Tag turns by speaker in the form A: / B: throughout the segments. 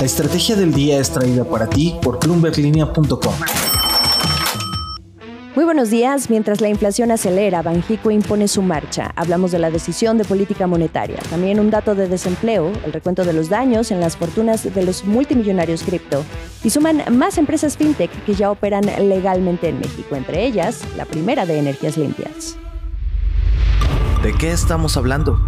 A: La estrategia del día es traída para ti por bloomberglinea.com.
B: Muy buenos días. Mientras la inflación acelera, Banjico impone su marcha. Hablamos de la decisión de política monetaria. También un dato de desempleo, el recuento de los daños en las fortunas de los multimillonarios cripto. Y suman más empresas fintech que ya operan legalmente en México, entre ellas la primera de energías limpias.
A: ¿De qué estamos hablando?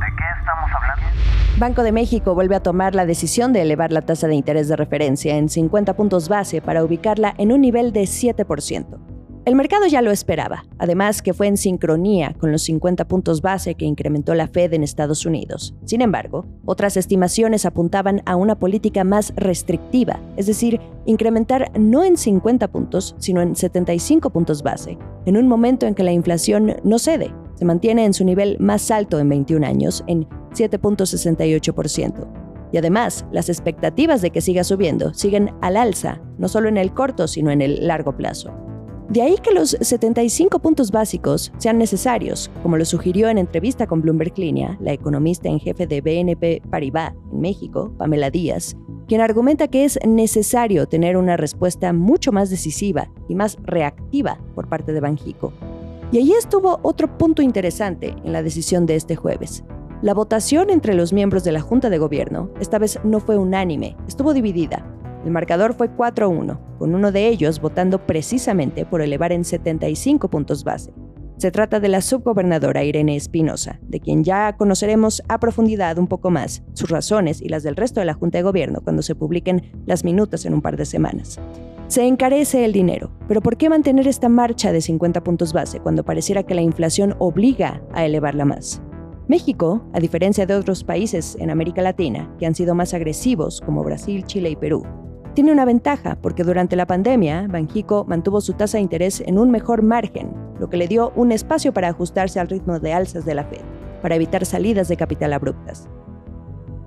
B: Banco de México vuelve a tomar la decisión de elevar la tasa de interés de referencia en 50 puntos base para ubicarla en un nivel de 7%. El mercado ya lo esperaba, además que fue en sincronía con los 50 puntos base que incrementó la Fed en Estados Unidos. Sin embargo, otras estimaciones apuntaban a una política más restrictiva, es decir, incrementar no en 50 puntos, sino en 75 puntos base, en un momento en que la inflación no cede, se mantiene en su nivel más alto en 21 años, en 7.68%. Y además, las expectativas de que siga subiendo siguen al alza, no solo en el corto, sino en el largo plazo. De ahí que los 75 puntos básicos sean necesarios, como lo sugirió en entrevista con Bloomberg Linea la economista en jefe de BNP Paribas en México, Pamela Díaz, quien argumenta que es necesario tener una respuesta mucho más decisiva y más reactiva por parte de Banjico. Y ahí estuvo otro punto interesante en la decisión de este jueves. La votación entre los miembros de la Junta de Gobierno esta vez no fue unánime, estuvo dividida. El marcador fue 4-1, con uno de ellos votando precisamente por elevar en 75 puntos base. Se trata de la subgobernadora Irene Espinosa, de quien ya conoceremos a profundidad un poco más sus razones y las del resto de la Junta de Gobierno cuando se publiquen las minutas en un par de semanas. Se encarece el dinero, pero ¿por qué mantener esta marcha de 50 puntos base cuando pareciera que la inflación obliga a elevarla más? México, a diferencia de otros países en América Latina que han sido más agresivos como Brasil, Chile y Perú, tiene una ventaja porque durante la pandemia Banjico mantuvo su tasa de interés en un mejor margen, lo que le dio un espacio para ajustarse al ritmo de alzas de la Fed, para evitar salidas de capital abruptas.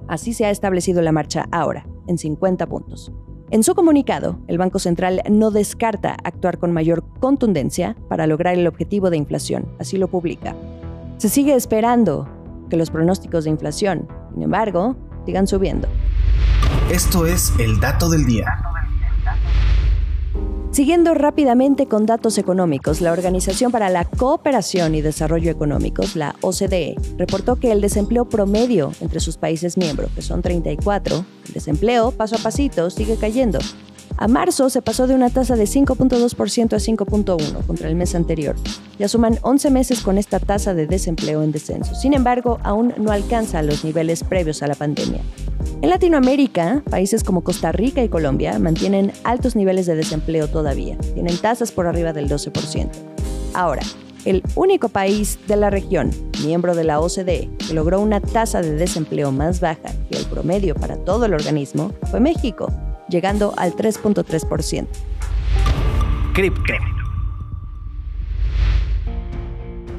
B: Así se ha establecido la marcha ahora, en 50 puntos. En su comunicado, el Banco Central no descarta actuar con mayor contundencia para lograr el objetivo de inflación, así lo publica. Se sigue esperando que los pronósticos de inflación, sin embargo, sigan subiendo.
A: Esto es el dato del día.
B: Siguiendo rápidamente con datos económicos, la Organización para la Cooperación y Desarrollo Económicos, la OCDE, reportó que el desempleo promedio entre sus países miembros, que son 34, el desempleo paso a pasito sigue cayendo a marzo se pasó de una tasa de 5.2% a 5.1% contra el mes anterior. Ya suman 11 meses con esta tasa de desempleo en descenso. Sin embargo, aún no alcanza los niveles previos a la pandemia. En Latinoamérica, países como Costa Rica y Colombia mantienen altos niveles de desempleo todavía. Tienen tasas por arriba del 12%. Ahora, el único país de la región, miembro de la OCDE, que logró una tasa de desempleo más baja que el promedio para todo el organismo fue México, llegando al 3.3%.
A: Cripto.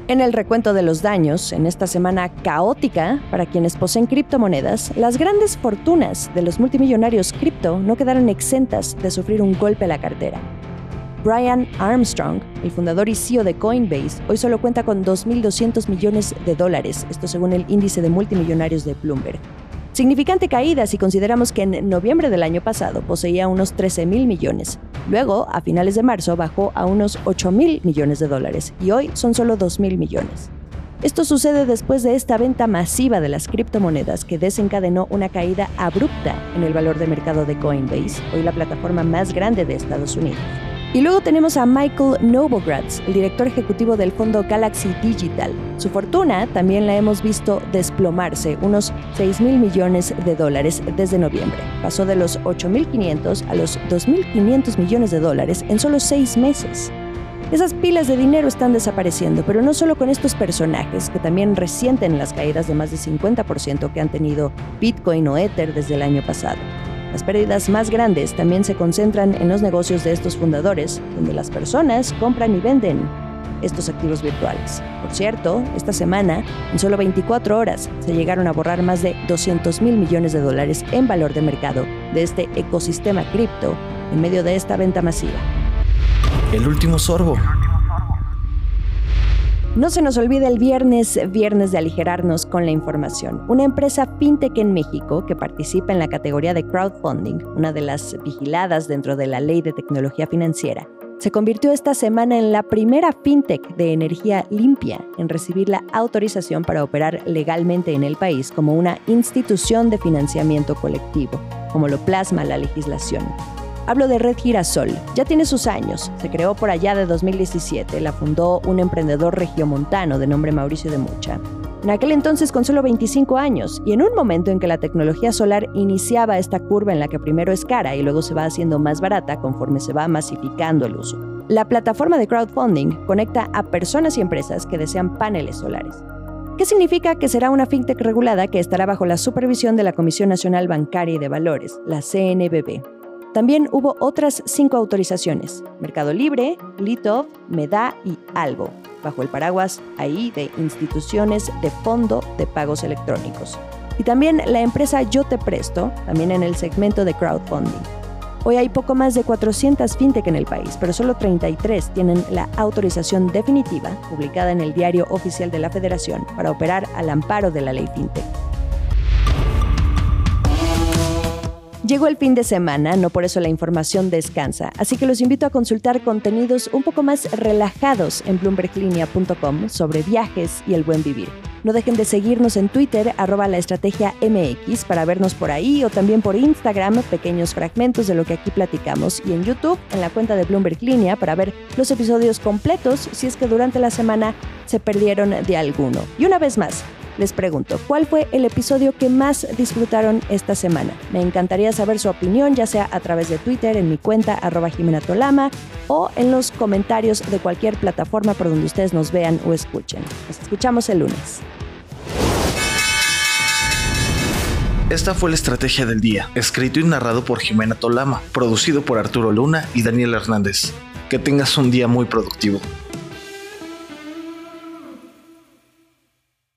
B: En el recuento de los daños, en esta semana caótica para quienes poseen criptomonedas, las grandes fortunas de los multimillonarios cripto no quedaron exentas de sufrir un golpe a la cartera. Brian Armstrong, el fundador y CEO de Coinbase, hoy solo cuenta con 2.200 millones de dólares, esto según el índice de multimillonarios de Bloomberg. Significante caída si consideramos que en noviembre del año pasado poseía unos 13 mil millones. Luego, a finales de marzo, bajó a unos 8 mil millones de dólares y hoy son solo 2 mil millones. Esto sucede después de esta venta masiva de las criptomonedas que desencadenó una caída abrupta en el valor de mercado de Coinbase, hoy la plataforma más grande de Estados Unidos. Y luego tenemos a Michael Novogratz, el director ejecutivo del fondo Galaxy Digital. Su fortuna también la hemos visto desplomarse, unos 6 mil millones de dólares desde noviembre. Pasó de los 8.500 a los 2.500 millones de dólares en solo seis meses. Esas pilas de dinero están desapareciendo, pero no solo con estos personajes, que también resienten las caídas de más de 50% que han tenido Bitcoin o Ether desde el año pasado. Las pérdidas más grandes también se concentran en los negocios de estos fundadores, donde las personas compran y venden estos activos virtuales. Por cierto, esta semana, en solo 24 horas, se llegaron a borrar más de 200 mil millones de dólares en valor de mercado de este ecosistema cripto en medio de esta venta masiva.
A: El último sorbo.
B: No se nos olvide el viernes, viernes de aligerarnos con la información. Una empresa fintech en México que participa en la categoría de crowdfunding, una de las vigiladas dentro de la ley de tecnología financiera, se convirtió esta semana en la primera fintech de energía limpia en recibir la autorización para operar legalmente en el país como una institución de financiamiento colectivo, como lo plasma la legislación. Hablo de Red Girasol. Ya tiene sus años. Se creó por allá de 2017. La fundó un emprendedor regiomontano de nombre Mauricio de Mucha. En aquel entonces con solo 25 años y en un momento en que la tecnología solar iniciaba esta curva en la que primero es cara y luego se va haciendo más barata conforme se va masificando el uso. La plataforma de crowdfunding conecta a personas y empresas que desean paneles solares. ¿Qué significa que será una fintech regulada que estará bajo la supervisión de la Comisión Nacional Bancaria y de Valores, la CNBB? También hubo otras cinco autorizaciones, Mercado Libre, Litov, Meda y Algo, bajo el paraguas ahí de instituciones de fondo de pagos electrónicos. Y también la empresa Yo Te Presto, también en el segmento de crowdfunding. Hoy hay poco más de 400 fintech en el país, pero solo 33 tienen la autorización definitiva, publicada en el Diario Oficial de la Federación, para operar al amparo de la ley fintech. Llegó el fin de semana, no por eso la información descansa, así que los invito a consultar contenidos un poco más relajados en bloomberglinea.com sobre viajes y el buen vivir. No dejen de seguirnos en Twitter, arroba la estrategia MX, para vernos por ahí o también por Instagram, pequeños fragmentos de lo que aquí platicamos, y en YouTube, en la cuenta de Bloomberg Línea, para ver los episodios completos si es que durante la semana se perdieron de alguno. Y una vez más, les pregunto, ¿cuál fue el episodio que más disfrutaron esta semana? Me encantaría saber su opinión, ya sea a través de Twitter, en mi cuenta arroba Jimena Tolama, o en los comentarios de cualquier plataforma por donde ustedes nos vean o escuchen. Nos escuchamos el lunes.
A: Esta fue la estrategia del día, escrito y narrado por Jimena Tolama, producido por Arturo Luna y Daniel Hernández. Que tengas un día muy productivo.